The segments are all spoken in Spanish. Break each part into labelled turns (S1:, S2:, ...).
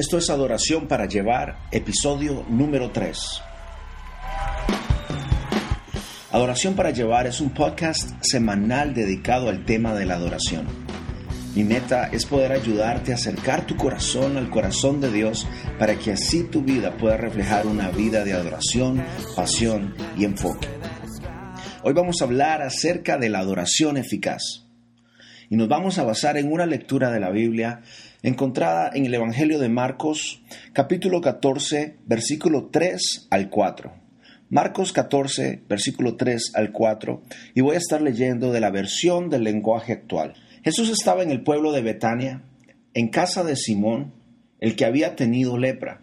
S1: Esto es Adoración para Llevar, episodio número 3. Adoración para Llevar es un podcast semanal dedicado al tema de la adoración. Mi meta es poder ayudarte a acercar tu corazón al corazón de Dios para que así tu vida pueda reflejar una vida de adoración, pasión y enfoque. Hoy vamos a hablar acerca de la adoración eficaz. Y nos vamos a basar en una lectura de la Biblia encontrada en el Evangelio de Marcos, capítulo 14, versículo 3 al 4. Marcos 14, versículo 3 al 4, y voy a estar leyendo de la versión del lenguaje actual. Jesús estaba en el pueblo de Betania, en casa de Simón, el que había tenido lepra.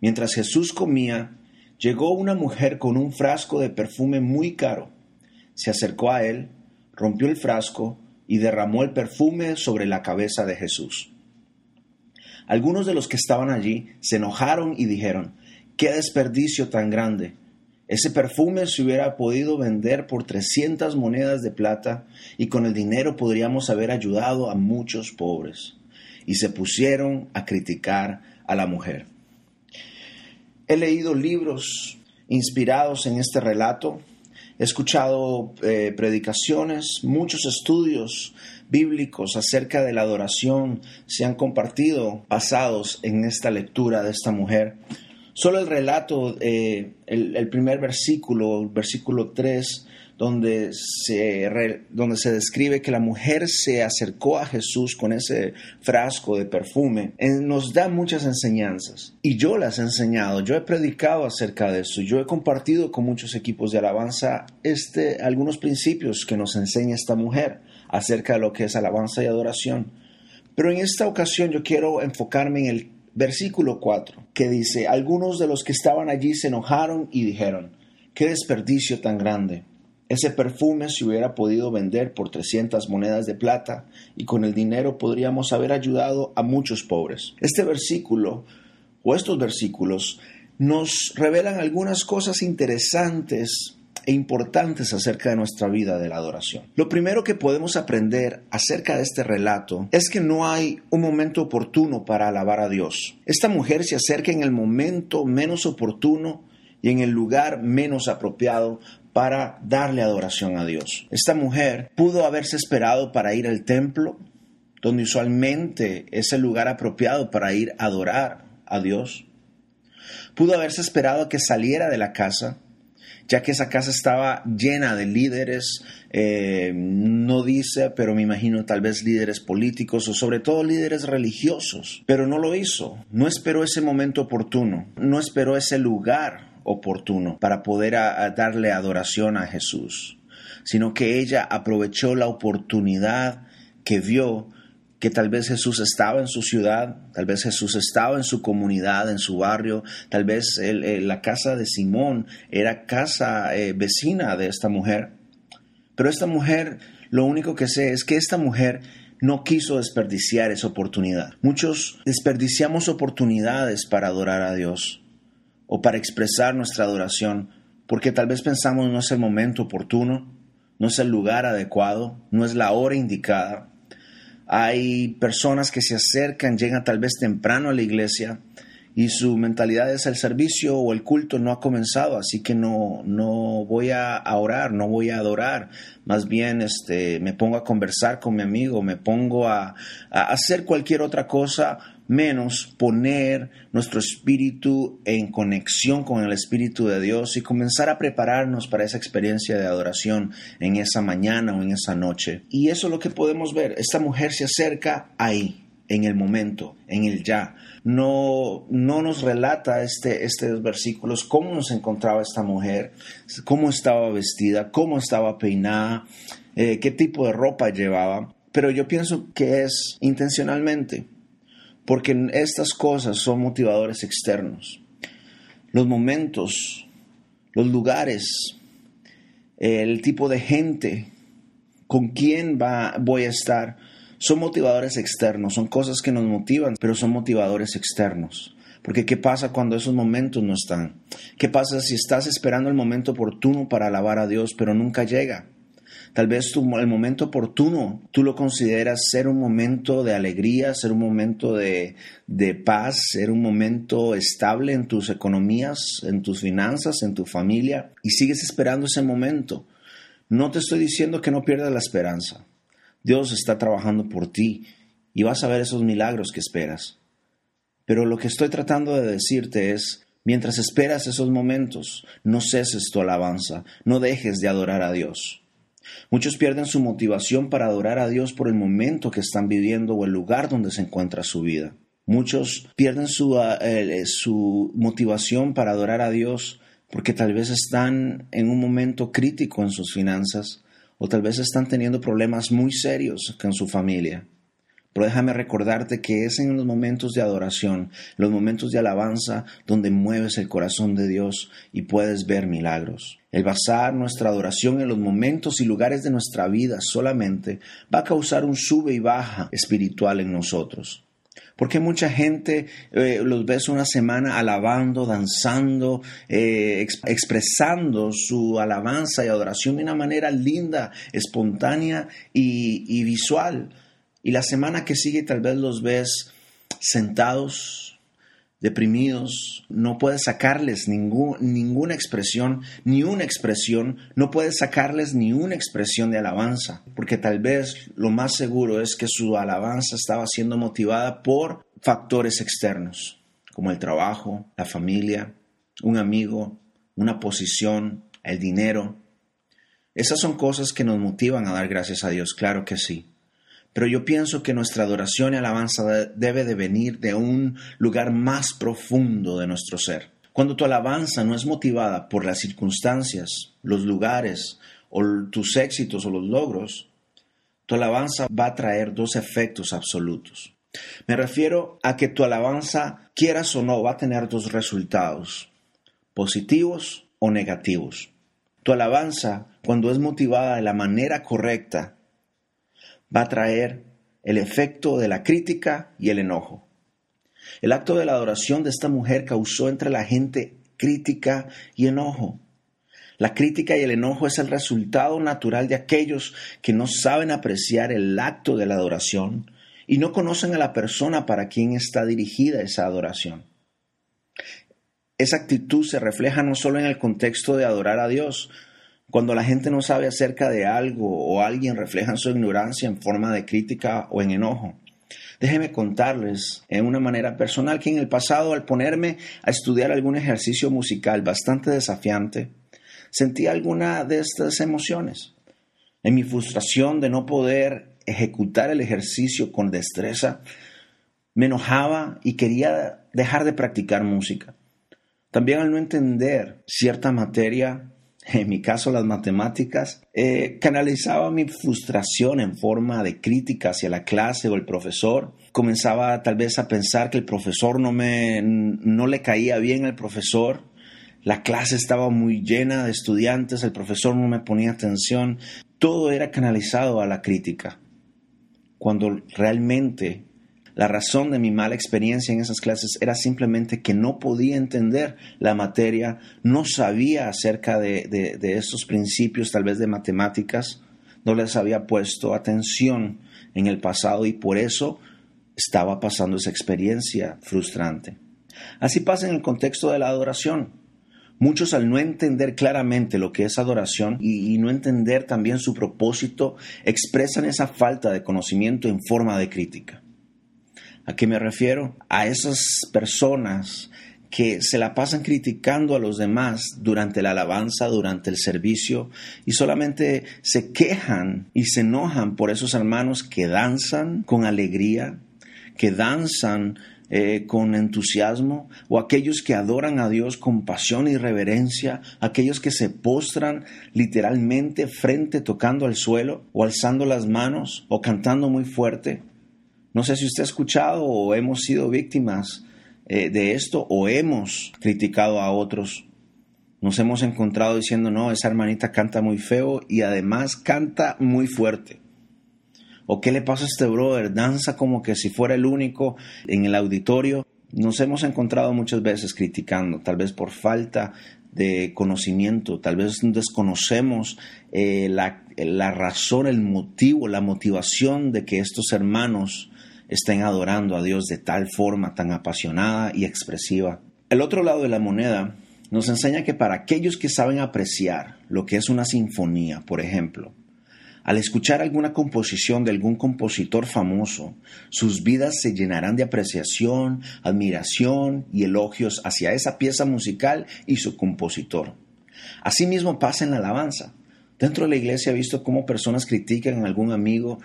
S1: Mientras Jesús comía, llegó una mujer con un frasco de perfume muy caro. Se acercó a él, rompió el frasco y derramó el perfume sobre la cabeza de Jesús. Algunos de los que estaban allí se enojaron y dijeron, ¡qué desperdicio tan grande! Ese perfume se hubiera podido vender por 300 monedas de plata y con el dinero podríamos haber ayudado a muchos pobres. Y se pusieron a criticar a la mujer. He leído libros inspirados en este relato He escuchado eh, predicaciones, muchos estudios bíblicos acerca de la adoración se han compartido basados en esta lectura de esta mujer. Solo el relato, eh, el, primer versículo, versículo 3, donde se, donde se describe que la mujer se acercó a Jesús con ese frasco de perfume, nos da muchas enseñanzas. Y yo las he enseñado, yo he predicado acerca de eso, yo he compartido con muchos equipos de alabanza este, algunos principios que nos enseña esta mujer acerca de lo que es alabanza y adoración. Pero en esta ocasión yo quiero enfocarme en el versículo 4, que dice, algunos de los que estaban allí se enojaron y dijeron, qué desperdicio tan grande ese perfume se hubiera podido vender por 300 monedas de plata y con el dinero podríamos haber ayudado a muchos pobres. Este versículo o estos versículos nos revelan algunas cosas interesantes e importantes acerca de nuestra vida de la adoración. Lo primero que podemos aprender acerca de este relato es que no hay un momento oportuno para alabar a Dios. Esta mujer se acerca en el momento menos oportuno y en el lugar menos apropiado para darle adoración a Dios. Esta mujer pudo haberse esperado para ir al templo, donde usualmente es el lugar apropiado para ir a adorar a Dios. Pudo haberse esperado a que saliera de la casa, ya que esa casa estaba llena de líderes, eh, no dice, pero me imagino tal vez líderes políticos o sobre todo líderes religiosos, pero no lo hizo, no esperó ese momento oportuno, no esperó ese lugar oportuno para poder darle adoración a Jesús, sino que ella aprovechó la oportunidad que vio que tal vez Jesús estaba en su ciudad, tal vez Jesús estaba en su comunidad, en su barrio, tal vez la casa de Simón era casa eh, vecina de esta mujer. Pero esta mujer, lo único que sé es que esta mujer no quiso desperdiciar esa oportunidad. Muchos desperdiciamos oportunidades para adorar a Dios o para expresar nuestra adoración, porque tal vez pensamos no es el momento oportuno, no es el lugar adecuado, no es la hora indicada. Hay personas que se acercan, llegan tal vez temprano a la iglesia y su mentalidad es el servicio o el culto no ha comenzado, así que no, no voy a orar, no voy a adorar, más bien este, me pongo a conversar con mi amigo, me pongo a, a hacer cualquier otra cosa menos poner nuestro espíritu en conexión con el Espíritu de Dios y comenzar a prepararnos para esa experiencia de adoración en esa mañana o en esa noche. Y eso es lo que podemos ver. Esta mujer se acerca ahí, en el momento, en el ya. No, no nos relata este, estos versículos cómo nos encontraba esta mujer, cómo estaba vestida, cómo estaba peinada, eh, qué tipo de ropa llevaba. Pero yo pienso que es intencionalmente porque estas cosas son motivadores externos. Los momentos, los lugares, el tipo de gente con quién va, voy a estar, son motivadores externos, son cosas que nos motivan, pero son motivadores externos. Porque ¿qué pasa cuando esos momentos no están? ¿Qué pasa si estás esperando el momento oportuno para alabar a Dios, pero nunca llega? Tal vez el momento oportuno tú lo consideras ser un momento de alegría, ser un momento de, de paz, ser un momento estable en tus economías, en tus finanzas, en tu familia, y sigues esperando ese momento. No te estoy diciendo que no pierdas la esperanza. Dios está trabajando por ti y vas a ver esos milagros que esperas. Pero lo que estoy tratando de decirte es, mientras esperas esos momentos, no ceses tu alabanza, no dejes de adorar a Dios. Muchos pierden su motivación para adorar a Dios por el momento que están viviendo o el lugar donde se encuentra su vida. Muchos pierden su, eh, su motivación para adorar a Dios porque tal vez están en un momento crítico en sus finanzas o tal vez están teniendo problemas muy serios con su familia. Pero déjame recordarte que es en los momentos de adoración, los momentos de alabanza, donde mueves el corazón de Dios y puedes ver milagros. El basar nuestra adoración en los momentos y lugares de nuestra vida solamente va a causar un sube y baja espiritual en nosotros. Porque mucha gente eh, los ves una semana alabando, danzando, eh, expresando su alabanza y adoración de una manera linda, espontánea y visual. Y la semana que sigue tal vez los ves sentados, deprimidos, no puedes sacarles ninguna expresión, ni una expresión, no puedes sacarles ni una expresión de alabanza, porque tal vez lo más seguro es que su alabanza estaba siendo motivada por factores externos, como el trabajo, la familia, un amigo, una posición, el dinero. Esas son cosas que nos motivan a dar gracias a Dios, claro que sí. Pero yo pienso que nuestra adoración y alabanza debe de venir de un lugar más profundo de nuestro ser. Cuando tu alabanza no es motivada por las circunstancias, los lugares o tus éxitos o los logros, tu alabanza va a traer dos efectos absolutos. Me refiero a que tu alabanza, quieras o no, va a tener dos resultados, positivos o negativos. Tu alabanza, cuando es motivada de la manera correcta, va a traer el efecto de la crítica y el enojo. El acto de la adoración de esta mujer causó entre la gente crítica y enojo. La crítica y el enojo es el resultado natural de aquellos que no saben apreciar el acto de la adoración y no conocen a la persona para quien está dirigida esa adoración. Esa actitud se refleja no solo en el contexto de adorar a Dios, cuando la gente no sabe acerca de algo o alguien refleja su ignorancia en forma de crítica o en enojo. Déjenme contarles en una manera personal que en el pasado al ponerme a estudiar algún ejercicio musical bastante desafiante, sentí alguna de estas emociones. En mi frustración de no poder ejecutar el ejercicio con destreza, me enojaba y quería dejar de practicar música. También al no entender cierta materia en mi caso las matemáticas, eh, canalizaba mi frustración en forma de crítica hacia la clase o el profesor. Comenzaba tal vez a pensar que el profesor no, me, no le caía bien al profesor. La clase estaba muy llena de estudiantes, el profesor no me ponía atención. Todo era canalizado a la crítica, cuando realmente la razón de mi mala experiencia en esas clases era simplemente que no podía entender la materia, no sabía acerca de, de, estos principios tal vez de matemáticas, no les había puesto atención en el pasado y por eso estaba pasando esa experiencia frustrante. Así pasa en el contexto de la adoración. Muchos al no entender claramente lo que es adoración y, no entender también su propósito, expresan esa falta de conocimiento en forma de crítica. ¿A qué me refiero? A esas personas que se la pasan criticando a los demás durante la alabanza, durante el servicio, y solamente se quejan y se enojan por esos hermanos que danzan con alegría, que danzan eh, con entusiasmo, o aquellos que adoran a Dios con pasión y reverencia, aquellos que se postran literalmente frente tocando al suelo, o alzando las manos, o cantando muy fuerte. No sé si usted ha escuchado o hemos sido víctimas eh, de esto o hemos criticado a otros. Nos hemos encontrado diciendo, no, esa hermanita canta muy feo y además canta muy fuerte. ¿O qué le pasa a este brother? Danza como que si fuera el único en el auditorio. Nos hemos encontrado muchas veces criticando, tal vez por falta de conocimiento, tal vez desconocemos eh, la, la razón, el motivo, la motivación de que estos hermanos estén adorando a Dios de tal forma tan apasionada y expresiva. El otro lado de la moneda nos enseña que para aquellos que saben apreciar lo que es una sinfonía, por ejemplo, al escuchar alguna composición de algún compositor famoso, sus vidas se llenarán de apreciación, admiración y elogios hacia esa pieza musical y su compositor. Asimismo pasa en la alabanza. Dentro de la iglesia he visto cómo personas critican a algún amigo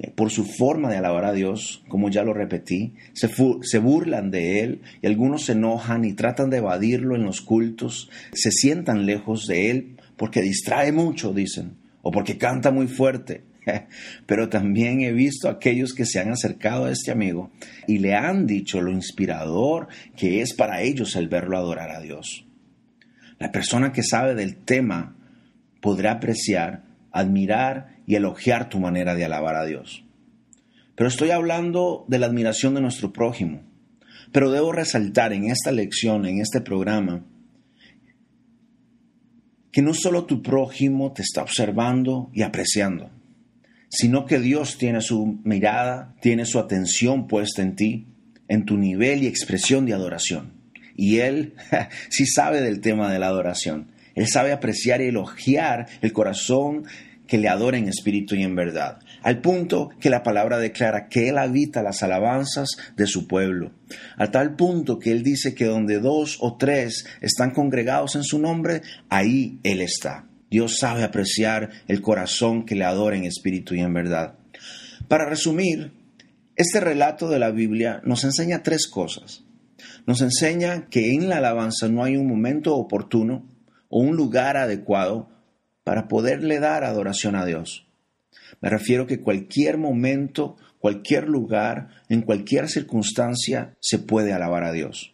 S1: eh, por su forma de alabar a Dios, como ya lo repetí, se, burlan de él y algunos se enojan y tratan de evadirlo en los cultos, se sientan lejos de él porque distrae mucho, dicen o porque canta muy fuerte. Pero también he visto a aquellos que se han acercado a este amigo y le han dicho lo inspirador que es para ellos el verlo adorar a Dios. La persona que sabe del tema podrá apreciar, admirar y elogiar tu manera de alabar a Dios. Pero estoy hablando de la admiración de nuestro prójimo. Pero debo resaltar en esta lección, en este programa, que no solo tu prójimo te está observando y apreciando, sino que Dios tiene su mirada, tiene su atención puesta en ti, en tu nivel y expresión de adoración. Y Él sí sabe del tema de la adoración. Él sabe apreciar y elogiar el corazón que le adora en espíritu y en verdad al punto que la palabra declara que Él habita las alabanzas de su pueblo, a tal punto que Él dice que donde dos o tres están congregados en su nombre, ahí Él está. Dios sabe apreciar el corazón que le adora en espíritu y en verdad. Para resumir, este relato de la Biblia nos enseña tres cosas. Nos enseña que en la alabanza no hay un momento oportuno o un lugar adecuado para poderle dar adoración a Dios. Me refiero que cualquier momento, cualquier lugar, en cualquier circunstancia se puede alabar a Dios.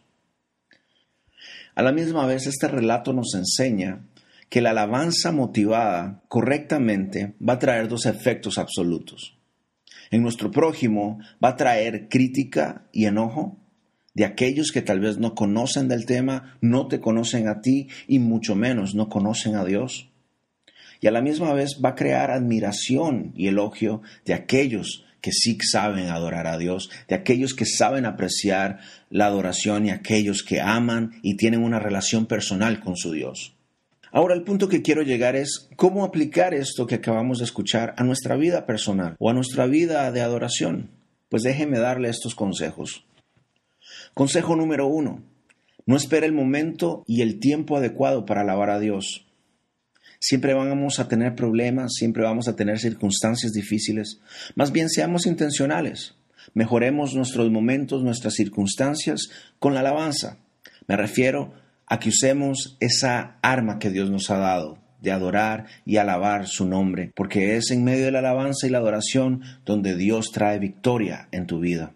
S1: A la misma vez, este relato nos enseña que la alabanza motivada correctamente va a traer dos efectos absolutos. En nuestro prójimo va a traer crítica y enojo de aquellos que tal vez no conocen del tema, no te conocen a ti y mucho menos no conocen a Dios y a la misma vez va a crear admiración y elogio de aquellos que sí saben adorar a Dios, de aquellos que saben apreciar la adoración y aquellos que aman y tienen una relación personal con su Dios. Ahora el punto que quiero llegar es cómo aplicar esto que acabamos de escuchar a nuestra vida personal o a nuestra vida de adoración. Pues déjeme darle estos consejos. Consejo número uno. No espere el momento y el tiempo adecuado para alabar a Dios. Siempre vamos a tener problemas, siempre vamos a tener circunstancias difíciles. Más bien seamos intencionales. Mejoremos nuestros momentos, nuestras circunstancias con la alabanza. Me refiero a que usemos esa arma que Dios nos ha dado de adorar y alabar su nombre, porque es en medio de la alabanza y la adoración donde Dios trae victoria en tu vida.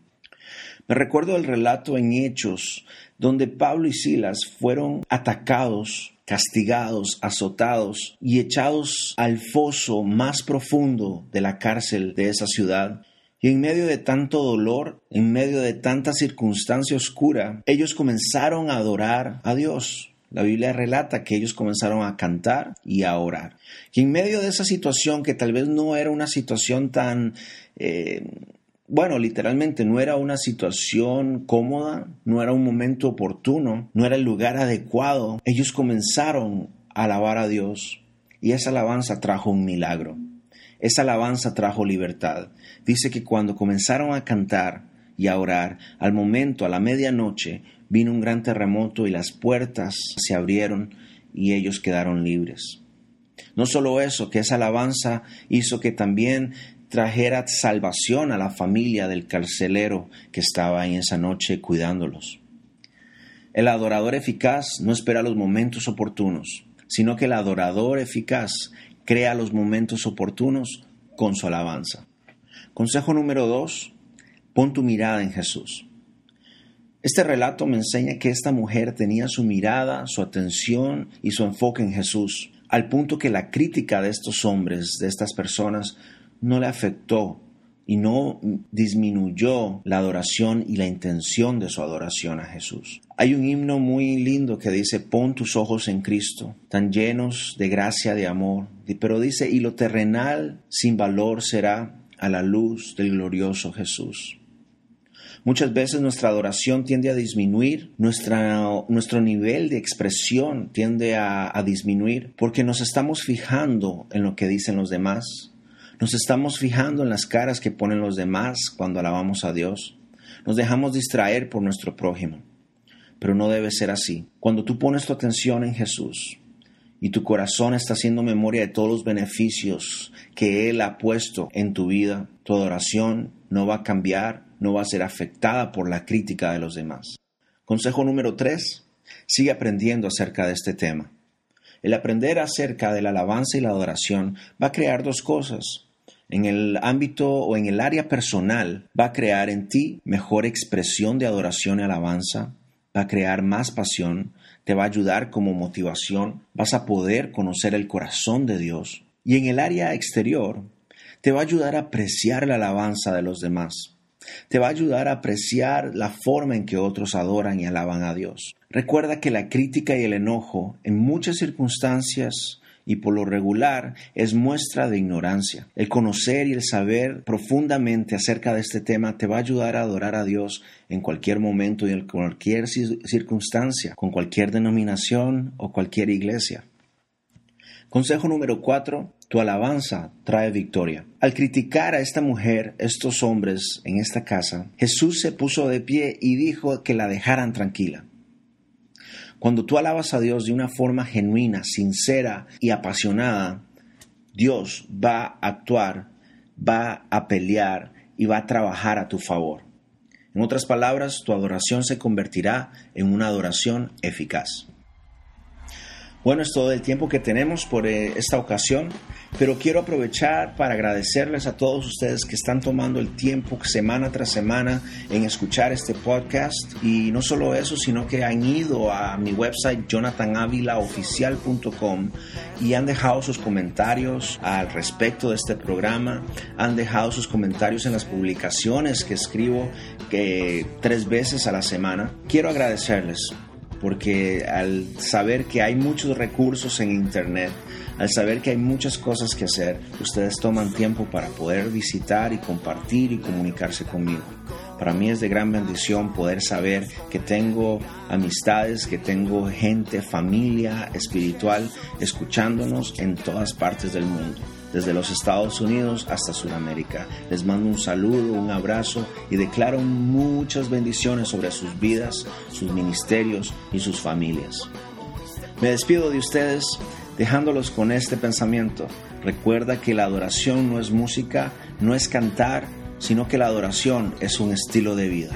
S1: Me recuerdo el relato en Hechos, donde Pablo y Silas fueron atacados castigados, azotados y echados al foso más profundo de la cárcel de esa ciudad. Y en medio de tanto dolor, en medio de tanta circunstancia oscura, ellos comenzaron a adorar a Dios. La Biblia relata que ellos comenzaron a cantar y a orar. Y en medio de esa situación, que tal vez no era una situación tan eh, bueno, literalmente no era una situación cómoda, no era un momento oportuno, no era el lugar adecuado. Ellos comenzaron a alabar a Dios y esa alabanza trajo un milagro. Esa alabanza trajo libertad. Dice que cuando comenzaron a cantar y a orar, al momento, a la medianoche, vino un gran terremoto y las puertas se abrieron y ellos quedaron libres. No solo eso, que esa alabanza hizo que también trajera salvación a la familia del carcelero que estaba en esa noche cuidándolos. El adorador eficaz no espera los momentos oportunos, sino que el adorador eficaz crea los momentos oportunos con su alabanza. Consejo número dos, pon tu mirada en Jesús. Este relato me enseña que esta mujer tenía su mirada, su atención y su enfoque en Jesús, al punto que la crítica de estos hombres, de estas personas, no le afectó y no disminuyó la adoración y la intención de su adoración a Jesús. Hay un himno muy lindo que dice, pon tus ojos en Cristo, tan llenos de gracia, de amor, pero dice, y lo terrenal sin valor será a la luz del glorioso Jesús. Muchas veces nuestra adoración tiende a disminuir, nuestro nivel de expresión tiende a, a disminuir porque nos estamos fijando en lo que dicen los demás, nos estamos fijando en las caras que ponen los demás cuando alabamos a Dios, nos dejamos distraer por nuestro prójimo. Pero no debe ser así. Cuando tú pones tu atención en Jesús, y tu corazón está haciendo memoria de todos los beneficios que Él ha puesto en tu vida, tu adoración no va a cambiar, no va a ser afectada por la crítica de los demás. Consejo número 3. Sigue aprendiendo acerca de este tema. El aprender acerca de la alabanza y la adoración va a crear dos cosas. En el ámbito o en el área personal va a crear en ti mejor expresión de adoración y alabanza, va a crear más pasión, te va a ayudar como motivación, vas a poder conocer el corazón de Dios. Y en el área exterior, te va a ayudar a apreciar la alabanza de los demás. Te va a ayudar a apreciar la forma en que otros adoran y alaban a Dios. Recuerda que la crítica y el enojo en muchas circunstancias y por lo regular es muestra de ignorancia. El conocer y el saber profundamente acerca de este tema te va a ayudar a adorar a Dios en cualquier momento y en cualquier circunstancia, con cualquier denominación o cualquier iglesia. Consejo número 4. Tu alabanza trae victoria. Al criticar a esta mujer, estos hombres en esta casa, Jesús se puso de pie y dijo que la dejaran tranquila. Cuando tú alabas a Dios de una forma genuina, sincera y apasionada, Dios va a actuar, va a pelear y va a trabajar a tu favor. En otras palabras, tu adoración se convertirá en una adoración eficaz. Bueno, es todo el tiempo que tenemos por eh, esta ocasión, pero quiero aprovechar para agradecerles a todos ustedes que están tomando el tiempo semana tras semana en escuchar este podcast. Y no solo eso, sino que han ido a mi website jonathanavilaoficial.com y han dejado sus comentarios al respecto de este programa, han dejado sus comentarios en las publicaciones que escribo que tres veces a la semana. Quiero agradecerles porque al saber que hay muchos recursos en Internet, al saber que hay muchas cosas que hacer, ustedes toman tiempo para poder visitar y compartir y comunicarse conmigo. Para mí es de gran bendición poder saber que tengo amistades, que tengo gente, familia espiritual escuchándonos en todas partes del mundo desde los Estados Unidos hasta Sudamérica. Les mando un saludo, un abrazo y declaro muchas bendiciones sobre sus vidas, sus ministerios y sus familias. Me despido de ustedes dejándolos con este pensamiento. Recuerda que la adoración no es música, no es cantar, sino que la adoración es un estilo de vida.